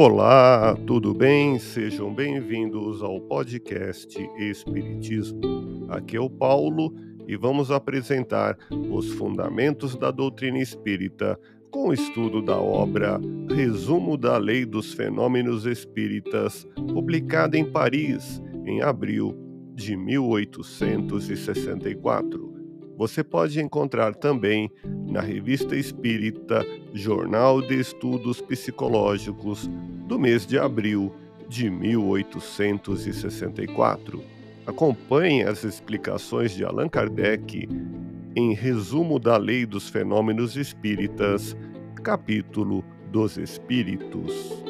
Olá, tudo bem? Sejam bem-vindos ao podcast Espiritismo. Aqui é o Paulo e vamos apresentar os fundamentos da doutrina espírita com o estudo da obra Resumo da Lei dos Fenômenos Espíritas, publicada em Paris em abril de 1864. Você pode encontrar também na Revista Espírita Jornal de Estudos Psicológicos do mês de abril de 1864. Acompanhe as explicações de Allan Kardec em Resumo da Lei dos Fenômenos Espíritas, capítulo dos Espíritos.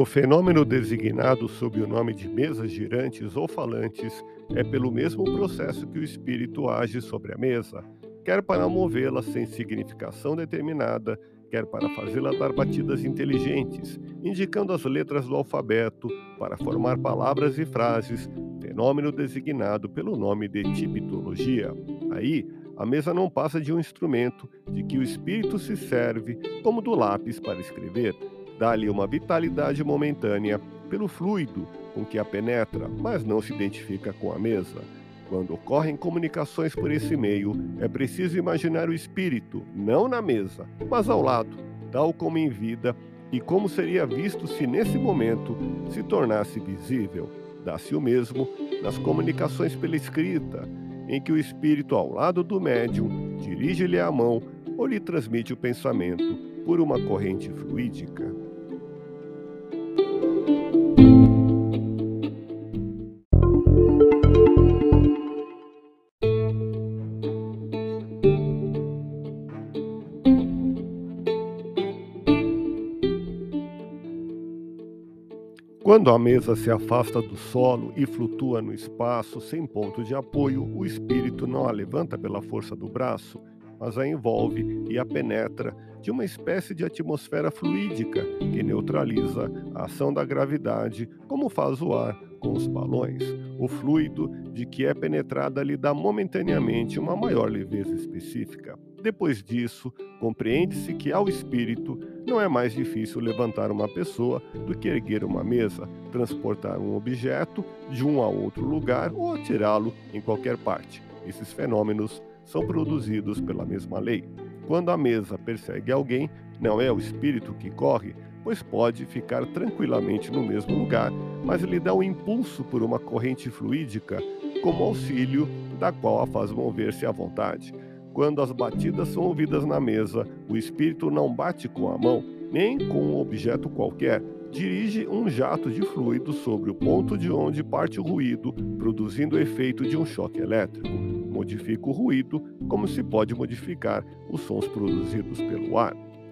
No fenômeno designado sob o nome de mesas girantes ou falantes, é pelo mesmo processo que o espírito age sobre a mesa, quer para movê-la sem significação determinada, quer para fazê-la dar batidas inteligentes, indicando as letras do alfabeto para formar palavras e frases, fenômeno designado pelo nome de tipitologia. Aí, a mesa não passa de um instrumento de que o espírito se serve, como do lápis para escrever dá-lhe uma vitalidade momentânea pelo fluido com que a penetra, mas não se identifica com a mesa. Quando ocorrem comunicações por esse meio, é preciso imaginar o espírito, não na mesa, mas ao lado, tal como em vida, e como seria visto se nesse momento se tornasse visível. Dá-se o mesmo nas comunicações pela escrita, em que o espírito ao lado do médium dirige-lhe a mão ou lhe transmite o pensamento por uma corrente fluídica. Quando a mesa se afasta do solo e flutua no espaço sem ponto de apoio, o espírito não a levanta pela força do braço, mas a envolve e a penetra de uma espécie de atmosfera fluídica que neutraliza a ação da gravidade, como faz o ar com os balões. O fluido de que é penetrada lhe dá momentaneamente uma maior leveza específica. Depois disso, compreende-se que ao espírito não é mais difícil levantar uma pessoa do que erguer uma mesa, transportar um objeto de um a outro lugar ou atirá-lo em qualquer parte. Esses fenômenos são produzidos pela mesma lei. Quando a mesa persegue alguém, não é o espírito que corre, pois pode ficar tranquilamente no mesmo lugar, mas lhe dá um impulso por uma corrente fluídica, como auxílio da qual a faz mover-se à vontade. Quando as batidas são ouvidas na mesa, o espírito não bate com a mão, nem com um objeto qualquer, dirige um jato de fluido sobre o ponto de onde parte o ruído, produzindo o efeito de um choque elétrico. Modifica o ruído como se pode modificar os sons produzidos pelo ar.